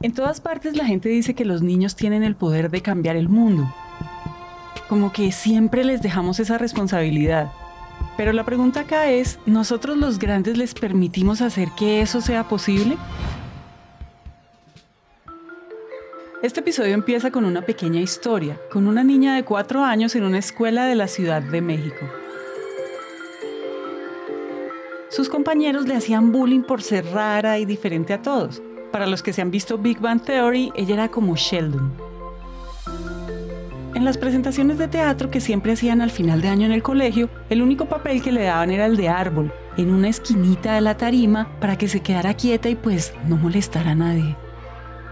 En todas partes la gente dice que los niños tienen el poder de cambiar el mundo. Como que siempre les dejamos esa responsabilidad. Pero la pregunta acá es, ¿nosotros los grandes les permitimos hacer que eso sea posible? Este episodio empieza con una pequeña historia, con una niña de cuatro años en una escuela de la Ciudad de México. Sus compañeros le hacían bullying por ser rara y diferente a todos. Para los que se han visto Big Bang Theory, ella era como Sheldon. En las presentaciones de teatro que siempre hacían al final de año en el colegio, el único papel que le daban era el de árbol, en una esquinita de la tarima para que se quedara quieta y pues no molestara a nadie.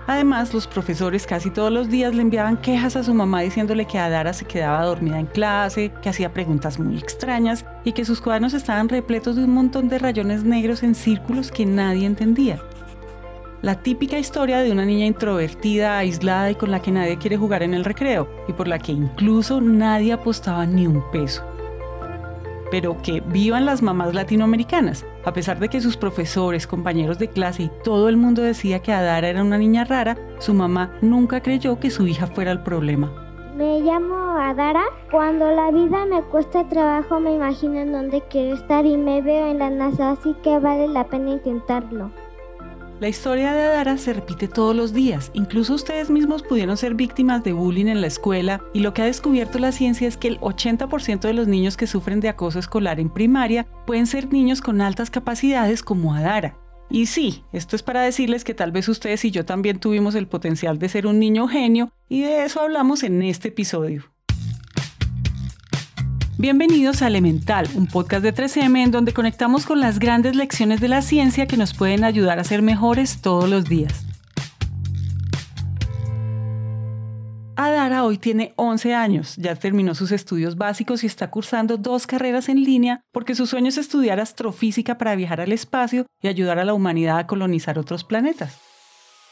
Además, los profesores casi todos los días le enviaban quejas a su mamá diciéndole que Adara se quedaba dormida en clase, que hacía preguntas muy extrañas y que sus cuadernos estaban repletos de un montón de rayones negros en círculos que nadie entendía. La típica historia de una niña introvertida, aislada y con la que nadie quiere jugar en el recreo y por la que incluso nadie apostaba ni un peso. Pero que vivan las mamás latinoamericanas. A pesar de que sus profesores, compañeros de clase y todo el mundo decía que Adara era una niña rara, su mamá nunca creyó que su hija fuera el problema. Me llamo Adara. Cuando la vida me cuesta trabajo me imagino en dónde quiero estar y me veo en la NASA, así que vale la pena intentarlo. La historia de Adara se repite todos los días. Incluso ustedes mismos pudieron ser víctimas de bullying en la escuela y lo que ha descubierto la ciencia es que el 80% de los niños que sufren de acoso escolar en primaria pueden ser niños con altas capacidades como Adara. Y sí, esto es para decirles que tal vez ustedes y yo también tuvimos el potencial de ser un niño genio y de eso hablamos en este episodio. Bienvenidos a Elemental, un podcast de 3M en donde conectamos con las grandes lecciones de la ciencia que nos pueden ayudar a ser mejores todos los días. Adara hoy tiene 11 años, ya terminó sus estudios básicos y está cursando dos carreras en línea porque su sueño es estudiar astrofísica para viajar al espacio y ayudar a la humanidad a colonizar otros planetas.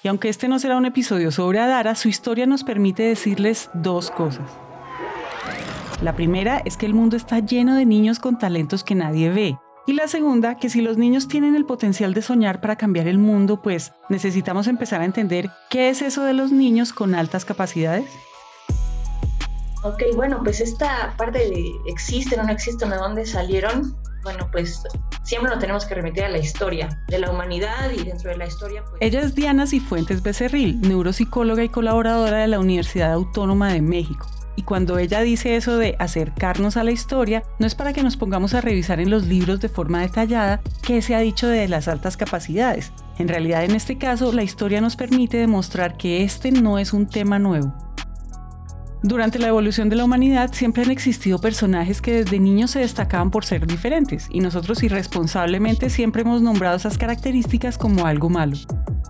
Y aunque este no será un episodio sobre Adara, su historia nos permite decirles dos cosas. La primera es que el mundo está lleno de niños con talentos que nadie ve. Y la segunda, que si los niños tienen el potencial de soñar para cambiar el mundo, pues necesitamos empezar a entender qué es eso de los niños con altas capacidades. Ok, bueno, pues esta parte de existen o no existen, de dónde salieron, bueno, pues siempre lo tenemos que remitir a la historia de la humanidad y dentro de la historia. Pues... Ella es Diana Cifuentes Becerril, neuropsicóloga y colaboradora de la Universidad Autónoma de México. Y cuando ella dice eso de acercarnos a la historia, no es para que nos pongamos a revisar en los libros de forma detallada qué se ha dicho de las altas capacidades. En realidad, en este caso, la historia nos permite demostrar que este no es un tema nuevo. Durante la evolución de la humanidad siempre han existido personajes que desde niños se destacaban por ser diferentes y nosotros irresponsablemente siempre hemos nombrado esas características como algo malo.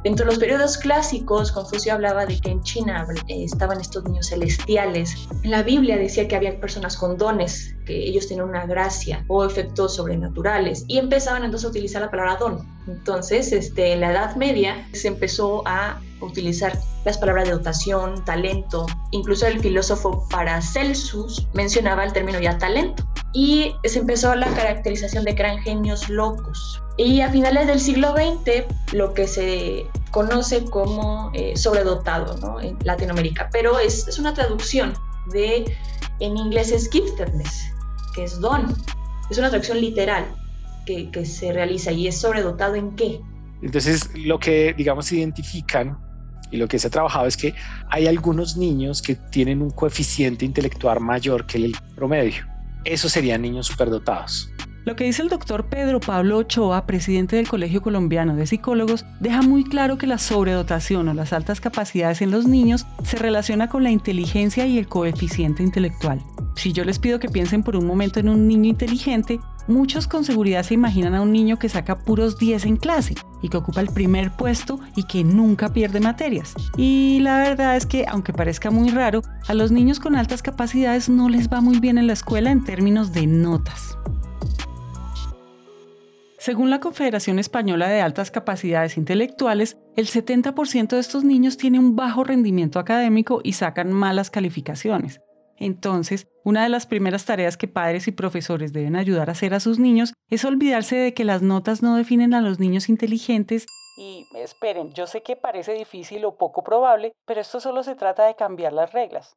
Dentro de los periodos clásicos, Confucio hablaba de que en China eh, estaban estos niños celestiales. En la Biblia decía que había personas con dones, que ellos tenían una gracia o efectos sobrenaturales y empezaban entonces a utilizar la palabra don. Entonces, este, en la Edad Media se empezó a utilizar las palabras de dotación, talento. Incluso el filósofo Paracelsus mencionaba el término ya talento. Y se empezó la caracterización de que eran genios locos. Y a finales del siglo XX, lo que se conoce como eh, sobredotado ¿no? en Latinoamérica, pero es, es, una traducción de, en inglés es giftedness, que es don. Es una traducción literal que, se realiza y es sobredotado en qué. Entonces, lo que, digamos, identifican y lo que se ha trabajado es que hay algunos niños que tienen un coeficiente intelectual mayor que el promedio. Esos serían niños superdotados. Lo que dice el doctor Pedro Pablo Ochoa, presidente del Colegio Colombiano de Psicólogos, deja muy claro que la sobredotación o las altas capacidades en los niños se relaciona con la inteligencia y el coeficiente intelectual. Si yo les pido que piensen por un momento en un niño inteligente, muchos con seguridad se imaginan a un niño que saca puros 10 en clase y que ocupa el primer puesto y que nunca pierde materias. Y la verdad es que, aunque parezca muy raro, a los niños con altas capacidades no les va muy bien en la escuela en términos de notas. Según la Confederación Española de Altas Capacidades Intelectuales, el 70% de estos niños tiene un bajo rendimiento académico y sacan malas calificaciones. Entonces, una de las primeras tareas que padres y profesores deben ayudar a hacer a sus niños es olvidarse de que las notas no definen a los niños inteligentes Y esperen, yo sé que parece difícil o poco probable, pero esto solo se trata de cambiar las reglas.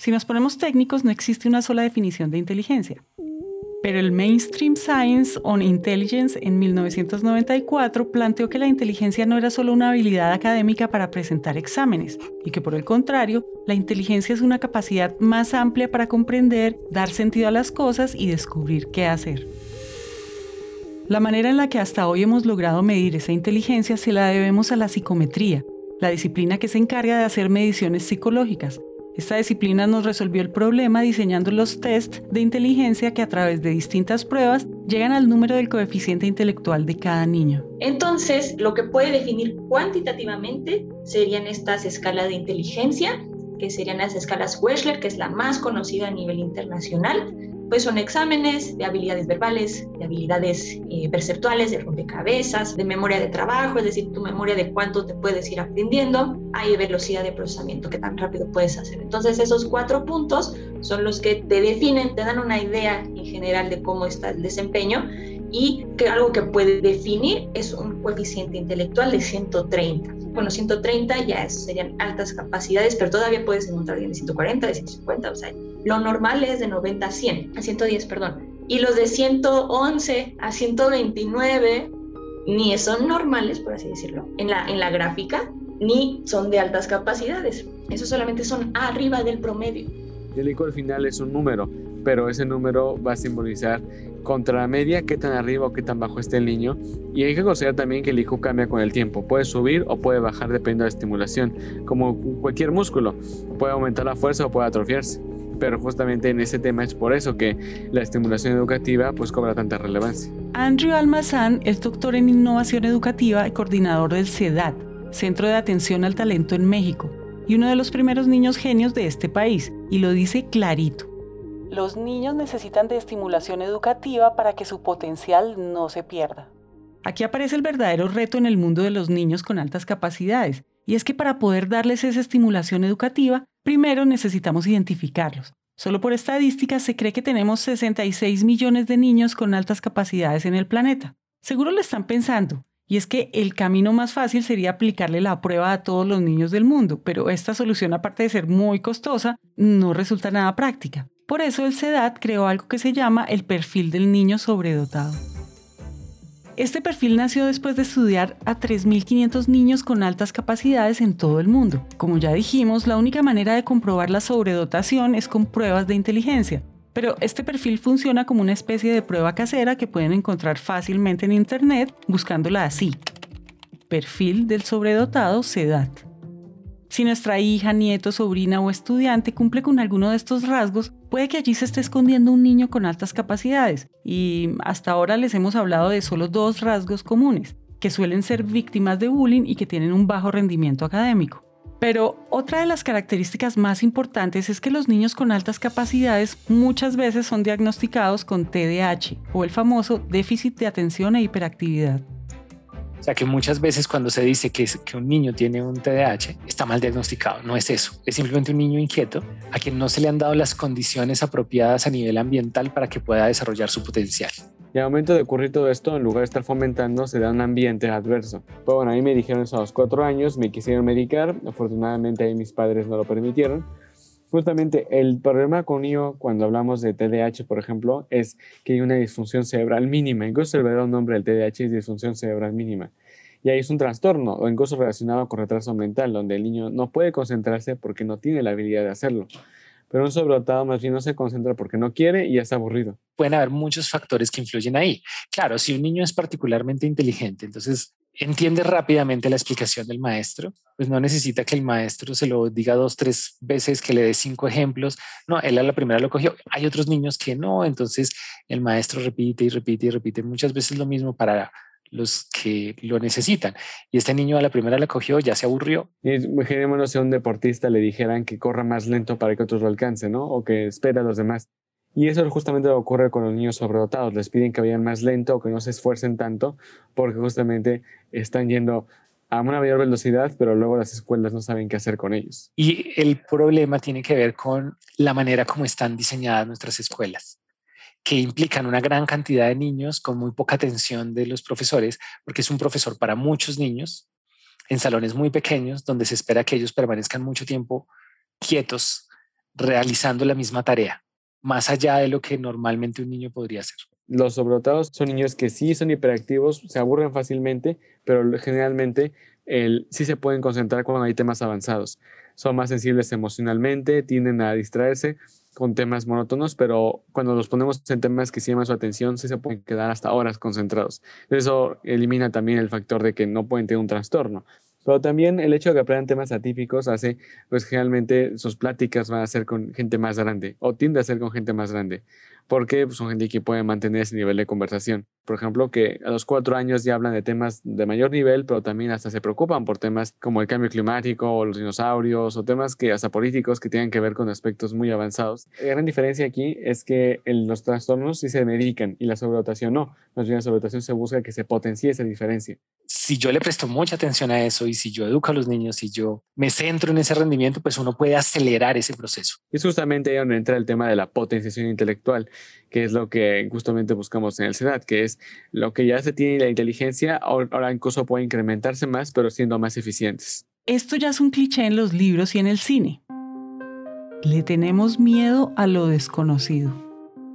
Si nos ponemos técnicos, no existe una sola definición de inteligencia. Pero el Mainstream Science on Intelligence en 1994 planteó que la inteligencia no era solo una habilidad académica para presentar exámenes, y que por el contrario, la inteligencia es una capacidad más amplia para comprender, dar sentido a las cosas y descubrir qué hacer. La manera en la que hasta hoy hemos logrado medir esa inteligencia se la debemos a la psicometría, la disciplina que se encarga de hacer mediciones psicológicas. Esta disciplina nos resolvió el problema diseñando los test de inteligencia que a través de distintas pruebas llegan al número del coeficiente intelectual de cada niño. Entonces, lo que puede definir cuantitativamente serían estas escalas de inteligencia, que serían las escalas Wechsler, que es la más conocida a nivel internacional, pues son exámenes de habilidades verbales, de habilidades eh, perceptuales, de rompecabezas, de memoria de trabajo, es decir, tu memoria de cuánto te puedes ir aprendiendo, hay velocidad de procesamiento, qué tan rápido puedes hacer. Entonces esos cuatro puntos son los que te definen, te dan una idea en general de cómo está el desempeño y que algo que puede definir es un coeficiente intelectual de 130. Bueno, 130 ya serían altas capacidades, pero todavía puedes encontrar alguien de 140, de 150, o sea, lo normal es de 90 a 100, a 110, perdón. Y los de 111 a 129 ni son normales, por así decirlo, en la, en la gráfica, ni son de altas capacidades. Eso solamente son arriba del promedio. El ICO al final es un número, pero ese número va a simbolizar contra la media qué tan arriba o qué tan bajo está el niño. Y hay que considerar también que el IQ cambia con el tiempo. Puede subir o puede bajar dependiendo de la estimulación. Como cualquier músculo, puede aumentar la fuerza o puede atrofiarse. Pero justamente en ese tema es por eso que la estimulación educativa pues cobra tanta relevancia. Andrew Almazán es doctor en innovación educativa y coordinador del CEDAT, Centro de Atención al Talento en México, y uno de los primeros niños genios de este país, y lo dice clarito. Los niños necesitan de estimulación educativa para que su potencial no se pierda. Aquí aparece el verdadero reto en el mundo de los niños con altas capacidades, y es que para poder darles esa estimulación educativa, primero necesitamos identificarlos. Solo por estadísticas se cree que tenemos 66 millones de niños con altas capacidades en el planeta. Seguro lo están pensando, y es que el camino más fácil sería aplicarle la prueba a todos los niños del mundo, pero esta solución, aparte de ser muy costosa, no resulta nada práctica. Por eso el CEDAT creó algo que se llama el perfil del niño sobredotado. Este perfil nació después de estudiar a 3.500 niños con altas capacidades en todo el mundo. Como ya dijimos, la única manera de comprobar la sobredotación es con pruebas de inteligencia, pero este perfil funciona como una especie de prueba casera que pueden encontrar fácilmente en Internet buscándola así. Perfil del sobredotado CEDAT. Si nuestra hija, nieto, sobrina o estudiante cumple con alguno de estos rasgos, puede que allí se esté escondiendo un niño con altas capacidades. Y hasta ahora les hemos hablado de solo dos rasgos comunes, que suelen ser víctimas de bullying y que tienen un bajo rendimiento académico. Pero otra de las características más importantes es que los niños con altas capacidades muchas veces son diagnosticados con TDAH o el famoso déficit de atención e hiperactividad. O sea que muchas veces cuando se dice que, que un niño tiene un TDAH, está mal diagnosticado. No es eso. Es simplemente un niño inquieto a quien no se le han dado las condiciones apropiadas a nivel ambiental para que pueda desarrollar su potencial. Y al momento de ocurrir todo esto, en lugar de estar fomentando, se da un ambiente adverso. Pues bueno, a mí me dijeron eso a los cuatro años, me quisieron medicar, afortunadamente ahí mis padres no lo permitieron. Justamente el problema con ello cuando hablamos de TDAH, por ejemplo, es que hay una disfunción cerebral mínima. Incluso el verdadero nombre del TDAH es disfunción cerebral mínima. Y ahí es un trastorno o incluso relacionado con retraso mental, donde el niño no puede concentrarse porque no tiene la habilidad de hacerlo. Pero un sobredotado más bien no se concentra porque no quiere y ya está aburrido. Pueden haber muchos factores que influyen ahí. Claro, si un niño es particularmente inteligente, entonces entiende rápidamente la explicación del maestro, pues no necesita que el maestro se lo diga dos, tres veces, que le dé cinco ejemplos. No, él a la primera lo cogió. Hay otros niños que no, entonces el maestro repite y repite y repite muchas veces lo mismo para los que lo necesitan. Y este niño a la primera la cogió, ya se aburrió. Imaginémonos si a un deportista le dijeran que corra más lento para que otros lo alcancen, ¿no? O que espera a los demás. Y eso justamente ocurre con los niños sobredotados. Les piden que vayan más lento o que no se esfuercen tanto porque justamente están yendo a una mayor velocidad, pero luego las escuelas no saben qué hacer con ellos. Y el problema tiene que ver con la manera como están diseñadas nuestras escuelas. que implican una gran cantidad de niños con muy poca atención de los profesores, porque es un profesor para muchos niños en salones muy pequeños, donde se espera que ellos permanezcan mucho tiempo quietos, realizando la misma tarea, más allá de lo que normalmente un niño podría hacer. Los sobredotados son niños que sí son hiperactivos, se aburren fácilmente, pero generalmente el, sí se pueden concentrar cuando hay temas avanzados. Son más sensibles emocionalmente, tienden a distraerse con temas monótonos, pero cuando los ponemos en temas que sí llaman su atención, sí se pueden quedar hasta horas concentrados. Eso elimina también el factor de que no pueden tener un trastorno. Pero también el hecho de que aprendan temas atípicos hace, pues generalmente sus pláticas van a ser con gente más grande o tiende a ser con gente más grande porque pues, son gente que puede mantener ese nivel de conversación. Por ejemplo, que a los cuatro años ya hablan de temas de mayor nivel, pero también hasta se preocupan por temas como el cambio climático o los dinosaurios o temas que hasta políticos que tienen que ver con aspectos muy avanzados. La gran diferencia aquí es que los trastornos sí se medican y la sobredotación no. Más bien la sobredotación se busca que se potencie esa diferencia si yo le presto mucha atención a eso y si yo educo a los niños y yo me centro en ese rendimiento, pues uno puede acelerar ese proceso. Es justamente ahí donde entra el tema de la potenciación intelectual, que es lo que justamente buscamos en el CEDAT, que es lo que ya se tiene la inteligencia, ahora incluso puede incrementarse más, pero siendo más eficientes. Esto ya es un cliché en los libros y en el cine. Le tenemos miedo a lo desconocido.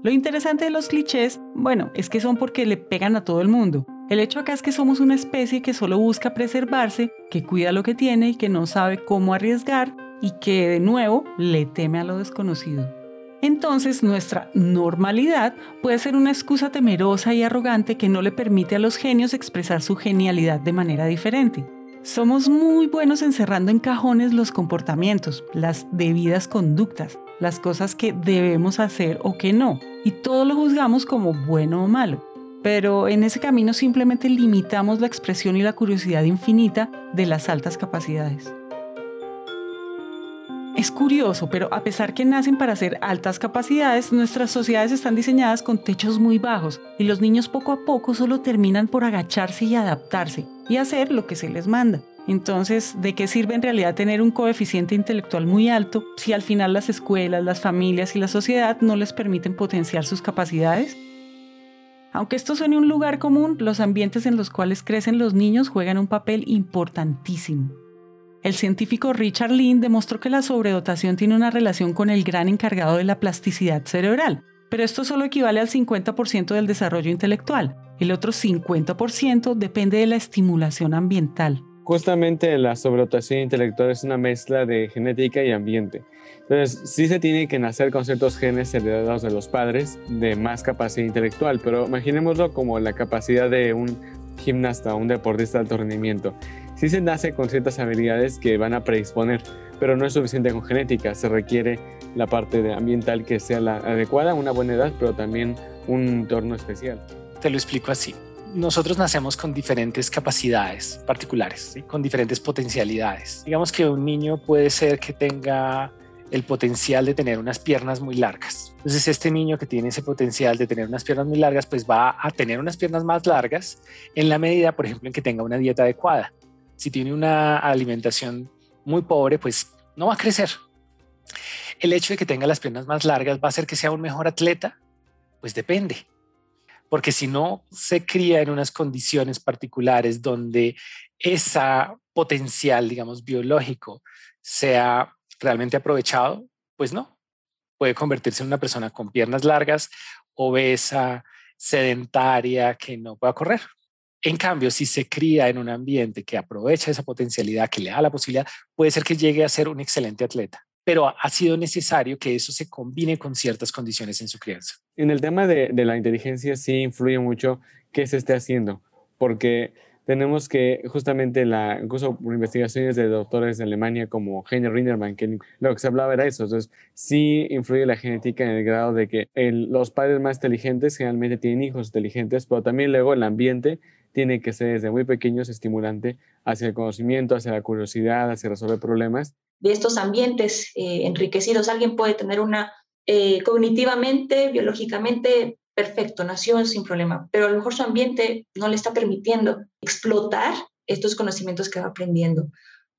Lo interesante de los clichés, bueno, es que son porque le pegan a todo el mundo el hecho acá es que somos una especie que solo busca preservarse, que cuida lo que tiene y que no sabe cómo arriesgar y que de nuevo le teme a lo desconocido. Entonces nuestra normalidad puede ser una excusa temerosa y arrogante que no le permite a los genios expresar su genialidad de manera diferente. Somos muy buenos encerrando en cajones los comportamientos, las debidas conductas, las cosas que debemos hacer o que no, y todo lo juzgamos como bueno o malo pero en ese camino simplemente limitamos la expresión y la curiosidad infinita de las altas capacidades. Es curioso, pero a pesar que nacen para ser altas capacidades, nuestras sociedades están diseñadas con techos muy bajos y los niños poco a poco solo terminan por agacharse y adaptarse y hacer lo que se les manda. Entonces, ¿de qué sirve en realidad tener un coeficiente intelectual muy alto si al final las escuelas, las familias y la sociedad no les permiten potenciar sus capacidades? Aunque esto suene un lugar común, los ambientes en los cuales crecen los niños juegan un papel importantísimo. El científico Richard Lynn demostró que la sobredotación tiene una relación con el gran encargado de la plasticidad cerebral, pero esto solo equivale al 50% del desarrollo intelectual. El otro 50% depende de la estimulación ambiental. Justamente la sobredotación intelectual es una mezcla de genética y ambiente. Entonces, sí se tiene que nacer con ciertos genes heredados de los padres de más capacidad intelectual, pero imaginémoslo como la capacidad de un gimnasta, un deportista de alto rendimiento. Sí se nace con ciertas habilidades que van a predisponer, pero no es suficiente con genética, se requiere la parte ambiental que sea la adecuada, una buena edad, pero también un entorno especial. Te lo explico así nosotros nacemos con diferentes capacidades particulares, con diferentes potencialidades. Digamos que un niño puede ser que tenga el potencial de tener unas piernas muy largas. Entonces este niño que tiene ese potencial de tener unas piernas muy largas, pues va a tener unas piernas más largas en la medida, por ejemplo, en que tenga una dieta adecuada. Si tiene una alimentación muy pobre, pues no va a crecer. El hecho de que tenga las piernas más largas va a hacer que sea un mejor atleta, pues depende porque si no se cría en unas condiciones particulares donde esa potencial, digamos, biológico sea realmente aprovechado, pues no. Puede convertirse en una persona con piernas largas, obesa, sedentaria, que no pueda correr. En cambio, si se cría en un ambiente que aprovecha esa potencialidad, que le da la posibilidad, puede ser que llegue a ser un excelente atleta pero ha sido necesario que eso se combine con ciertas condiciones en su crianza. En el tema de, la inteligencia sí influye mucho qué se esté haciendo, porque tenemos que justamente la, incluso por investigaciones de doctores de Alemania como Heiner Rinderman, que lo que se hablaba era eso, entonces sí influye la genética en el grado de que los padres más inteligentes generalmente tienen hijos inteligentes, pero también luego el ambiente tiene que ser desde muy pequeños estimulante hacia el conocimiento, hacia la curiosidad, hacia resolver problemas de estos ambientes eh, enriquecidos. Alguien puede tener una eh, cognitivamente, biológicamente perfecto, nació sin problema, pero a lo mejor su ambiente no le está permitiendo explotar estos conocimientos que va aprendiendo.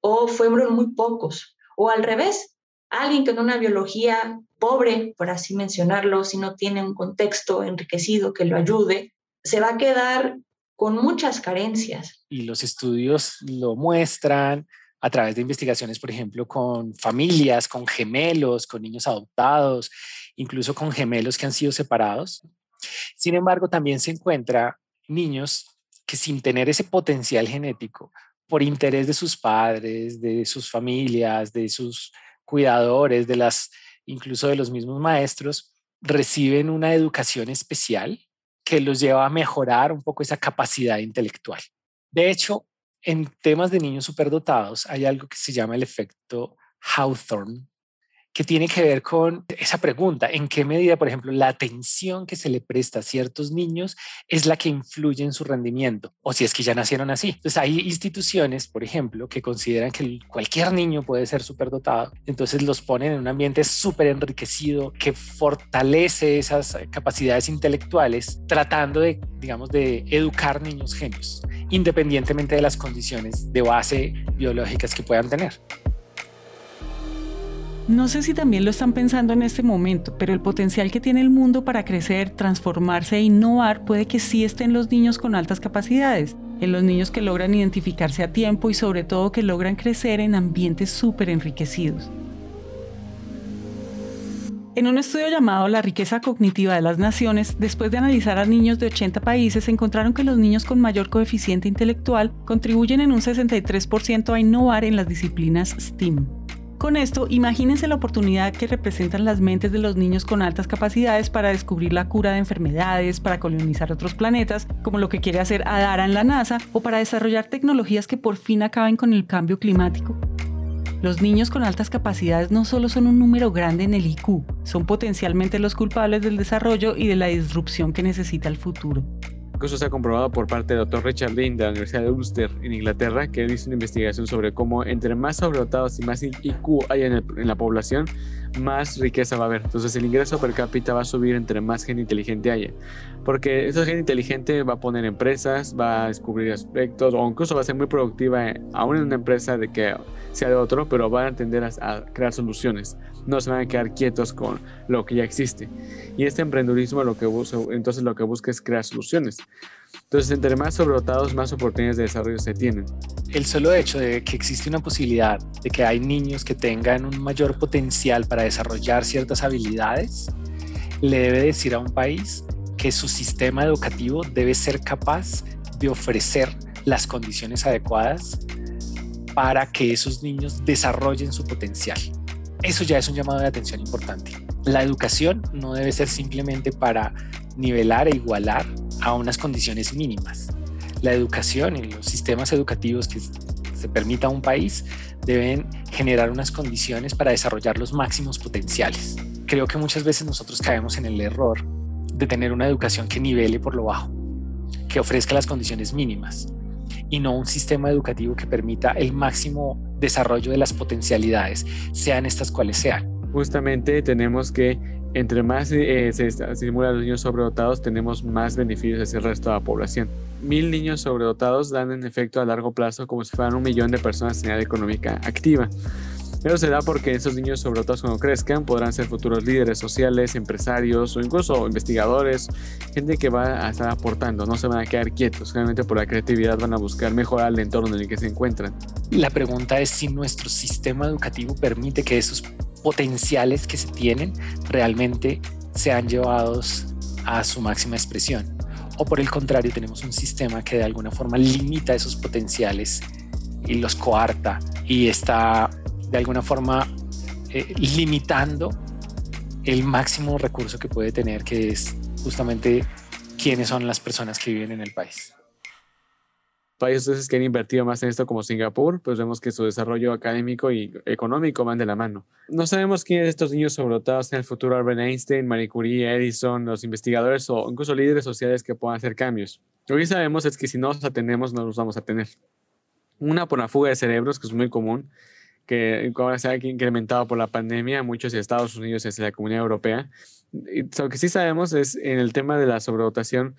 O fueron muy pocos. O al revés, Alguien con una biología pobre, por así mencionarlo, si no tiene un contexto enriquecido que lo ayude, se va a quedar con muchas carencias. Y los estudios lo muestran a través de investigaciones, por ejemplo, con familias, con gemelos, con niños adoptados, incluso con gemelos que han sido separados. Sin embargo, también se encuentra niños que sin tener ese potencial genético, por interés de sus padres, de sus familias, de sus cuidadores, de las incluso de los mismos maestros, reciben una educación especial que los lleva a mejorar un poco esa capacidad intelectual. De hecho, en temas de niños superdotados hay algo que se llama el efecto Hawthorne, que tiene que ver con esa pregunta, en qué medida, por ejemplo, la atención que se le presta a ciertos niños es la que influye en su rendimiento, o si es que ya nacieron así. Entonces hay instituciones, por ejemplo, que consideran que cualquier niño puede ser superdotado, entonces los ponen en un ambiente súper enriquecido que fortalece esas capacidades intelectuales, tratando de, digamos, de educar niños genios, independientemente de las condiciones de base biológicas que puedan tener. No sé si también lo están pensando en este momento, pero el potencial que tiene el mundo para crecer, transformarse e innovar puede que sí esté en los niños con altas capacidades, en los niños que logran identificarse a tiempo y sobre todo que logran crecer en ambientes súper enriquecidos. En un estudio llamado La riqueza cognitiva de las naciones, después de analizar a niños de 80 países, encontraron que los niños con mayor coeficiente intelectual contribuyen en un 63% a innovar en las disciplinas STEAM. Con esto, imagínense la oportunidad que representan las mentes de los niños con altas capacidades para descubrir la cura de enfermedades, para colonizar otros planetas, como lo que quiere hacer Adara en la NASA, o para desarrollar tecnologías que por fin acaben con el cambio climático. Los niños con altas capacidades no solo son un número grande en el IQ, son potencialmente los culpables del desarrollo y de la disrupción que necesita el futuro. Incluso se ha comprobado por parte del Dr. Richard Lynn de la Universidad de Ulster en Inglaterra, que hizo una investigación sobre cómo entre más sobredotados y más IQ hay en, en, la población, más riqueza va a haber. Entonces el ingreso per cápita va a subir entre más gente inteligente haya. Porque esa gente inteligente va a poner empresas, va a descubrir aspectos o incluso va a ser muy productiva aún en una empresa de que sea de otro, pero van a tender a, crear soluciones. No se van a quedar quietos con lo que ya existe. Y este emprendedurismo lo que busca, entonces lo que busca es crear soluciones. Entonces, entre más sobredotados, más oportunidades de desarrollo se tienen. El solo hecho de que existe una posibilidad de que hay niños que tengan un mayor potencial para desarrollar ciertas habilidades, le debe decir a un país que su sistema educativo debe ser capaz de ofrecer las condiciones adecuadas para que esos niños desarrollen su potencial. Eso ya es un llamado de atención importante. La educación no debe ser simplemente para nivelar e igualar a unas condiciones mínimas. La educación y los sistemas educativos que se permita a un país deben generar unas condiciones para desarrollar los máximos potenciales. Creo que muchas veces nosotros caemos en el error de tener una educación que nivele por lo bajo, que ofrezca las condiciones mínimas y no un sistema educativo que permita el máximo desarrollo de las potencialidades, sean estas cuales sean. Justamente tenemos que entre más eh, se estimulan los niños sobredotados, tenemos más beneficios hacia el resto de la población. Mil niños sobredotados dan en efecto a largo plazo como si fueran un millón de personas en edad económica activa. Pero se da porque esos niños, sobre todo cuando crezcan, podrán ser futuros líderes sociales, empresarios o incluso investigadores, gente que va a estar aportando, no se van a quedar quietos, realmente por la creatividad van a buscar mejorar el entorno en el que se encuentran. La pregunta es si nuestro sistema educativo permite que esos potenciales que se tienen realmente sean llevados a su máxima expresión. O por el contrario, tenemos un sistema que de alguna forma limita esos potenciales y los coarta y está de alguna forma eh, limitando el máximo recurso que puede tener, que es justamente quiénes son las personas que viven en el país. Países que han invertido más en esto como Singapur, pues vemos que su desarrollo académico y económico van de la mano. No sabemos quiénes de estos niños sobredotados en el futuro Albert Einstein, Marie Curie, Edison, los investigadores o incluso líderes sociales que puedan hacer cambios. Lo que sabemos es que si no los atendemos, no los vamos a tener. Una por la fuga de cerebros, que es muy común, que ahora se ha incrementado por la pandemia, muchos de Estados Unidos y la comunidad europea. Y lo que sí sabemos es en el tema de la sobredotación,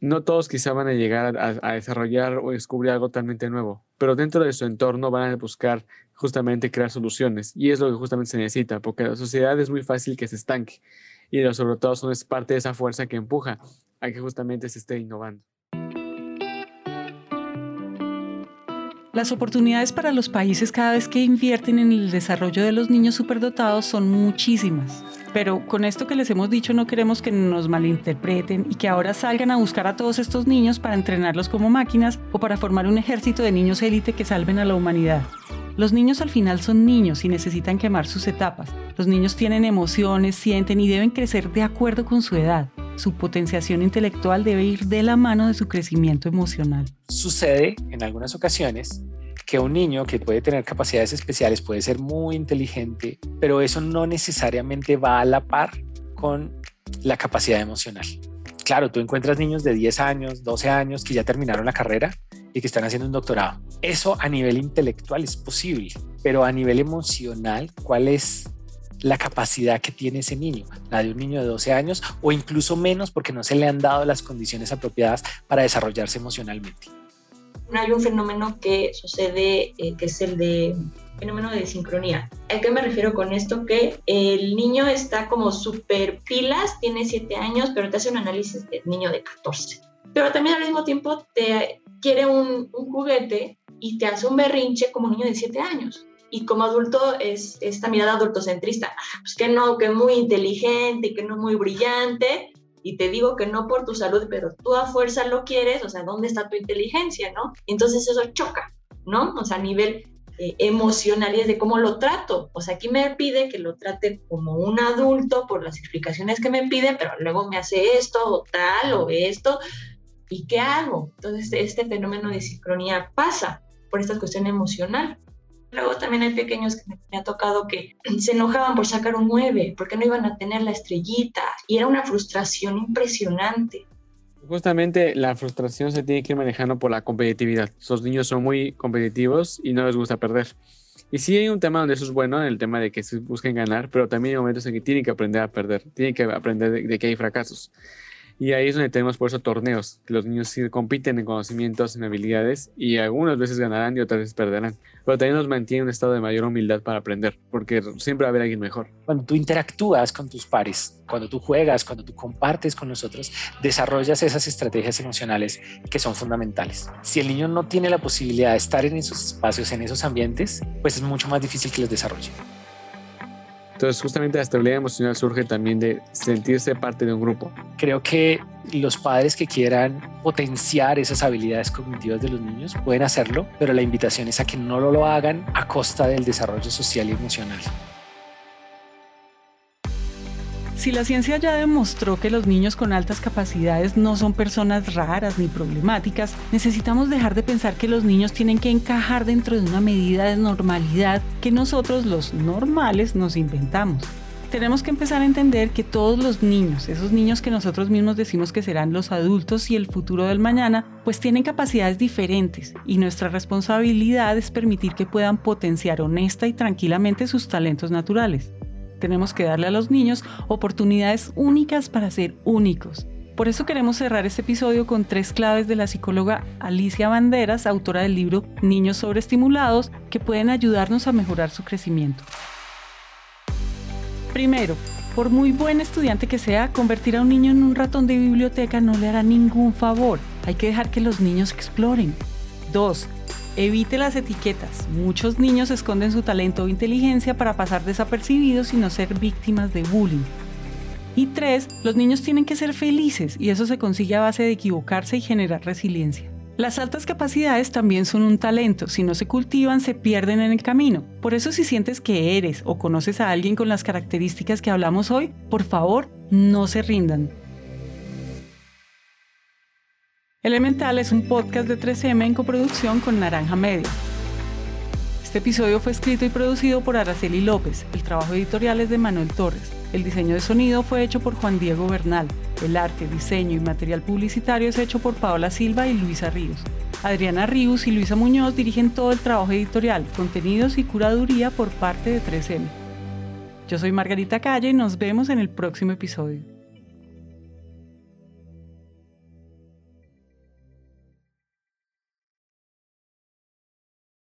No todos quizá van a llegar a, desarrollar o descubrir algo totalmente nuevo, pero dentro de su entorno van a buscar justamente crear soluciones y es lo que justamente se necesita, porque la sociedad es muy fácil que se estanque y los sobre todo son es parte de esa fuerza que empuja a que justamente se esté innovando. Las oportunidades para los países cada vez que invierten en el desarrollo de los niños superdotados son muchísimas. Pero con esto que les hemos dicho no queremos que nos malinterpreten y que ahora salgan a buscar a todos estos niños para entrenarlos como máquinas o para formar un ejército de niños élite que salven a la humanidad. Los niños al final son niños y necesitan quemar sus etapas. Los niños tienen emociones, sienten y deben crecer de acuerdo con su edad. Su potenciación intelectual debe ir de la mano de su crecimiento emocional. Sucede en algunas ocasiones que un niño que puede tener capacidades especiales puede ser muy inteligente, pero eso no necesariamente va a la par con la capacidad emocional. Claro, tú encuentras niños de 10 años, 12 años que ya terminaron la carrera y que están haciendo un doctorado. Eso a nivel intelectual es posible, pero a nivel emocional, ¿cuál es la capacidad que tiene ese niño? La de un niño de 12 años o incluso menos porque no se le han dado las condiciones apropiadas para desarrollarse emocionalmente hay un fenómeno que sucede, eh, que es el de fenómeno de sincronía. ¿A qué me refiero con esto? Que el niño está como super pilas, tiene 7 años, pero te hace un análisis de niño de 14. Pero también al mismo tiempo te quiere un, un juguete y te hace un berrinche como niño de 7 años. Y como adulto es esta mirada adultocentrista, ah, pues que no, que muy inteligente, que no muy brillante, y te digo que no por tu salud, pero tú a fuerza lo quieres, o sea, ¿dónde está tu inteligencia, no? Entonces eso choca, ¿no? O sea, a nivel eh, emocional y es de cómo lo trato. O sea, aquí me pide que lo trate como un adulto por las explicaciones que me pide, pero luego me hace esto o tal o esto. ¿Y qué hago? Entonces, este fenómeno de sincronía pasa por esta cuestión emocional. Luego también hay pequeños que me, ha tocado que se enojaban por sacar un 9, porque no iban a tener la estrellita. Y era una frustración impresionante. Justamente la frustración se tiene que ir manejando por la competitividad. Esos niños son muy competitivos y no les gusta perder. Y sí hay un tema donde eso es bueno, el tema de que se busquen ganar, pero también hay momentos en que tienen que aprender a perder, tienen que aprender de que hay fracasos. Y ahí es donde tenemos por eso torneos, los niños sí compiten en conocimientos, en habilidades, y algunas veces ganarán y otras veces perderán. Pero también nos mantiene un estado de mayor humildad para aprender, porque siempre va a haber alguien mejor. Cuando tú interactúas con tus pares, cuando tú juegas, cuando tú compartes con nosotros, desarrollas esas estrategias emocionales que son fundamentales. Si el niño no tiene la posibilidad de estar en esos espacios, en esos ambientes, pues es mucho más difícil que los desarrolle. Entonces, justamente la estabilidad emocional surge también de sentirse parte de un grupo. Creo que los padres que quieran potenciar esas habilidades cognitivas de los niños pueden hacerlo, pero la invitación es a que no lo hagan a costa del desarrollo social y emocional. Si la ciencia ya demostró que los niños con altas capacidades no son personas raras ni problemáticas, necesitamos dejar de pensar que los niños tienen que encajar dentro de una medida de normalidad que nosotros los normales nos inventamos. Tenemos que empezar a entender que todos los niños, esos niños que nosotros mismos decimos que serán los adultos y el futuro del mañana, pues tienen capacidades diferentes y nuestra responsabilidad es permitir que puedan potenciar honesta y tranquilamente sus talentos naturales. Tenemos que darle a los niños oportunidades únicas para ser únicos. Por eso queremos cerrar este episodio con tres claves de la psicóloga Alicia Banderas, autora del libro Niños sobreestimulados, que pueden ayudarnos a mejorar su crecimiento. Primero, por muy buen estudiante que sea, convertir a un niño en un ratón de biblioteca no le hará ningún favor. Hay que dejar que los niños exploren. Dos, Evite las etiquetas. Muchos niños esconden su talento o inteligencia para pasar desapercibidos y no ser víctimas de bullying. Y tres, los niños tienen que ser felices y eso se consigue a base de equivocarse y generar resiliencia. Las altas capacidades también son un talento, si no se cultivan se pierden en el camino. Por eso si sientes que eres o conoces a alguien con las características que hablamos hoy, por favor, no se rindan. Elemental es un podcast de 3M en coproducción con Naranja Media. Este episodio fue escrito y producido por Araceli López. El trabajo editorial es de Manuel Torres. El diseño de sonido fue hecho por Juan Diego Bernal. El arte, diseño y material publicitario es hecho por Paola Silva y Luisa Ríos. Adriana Ríos y Luisa Muñoz dirigen todo el trabajo editorial, contenidos y curaduría por parte de 3M. Yo soy Margarita Calle y nos vemos en el próximo episodio.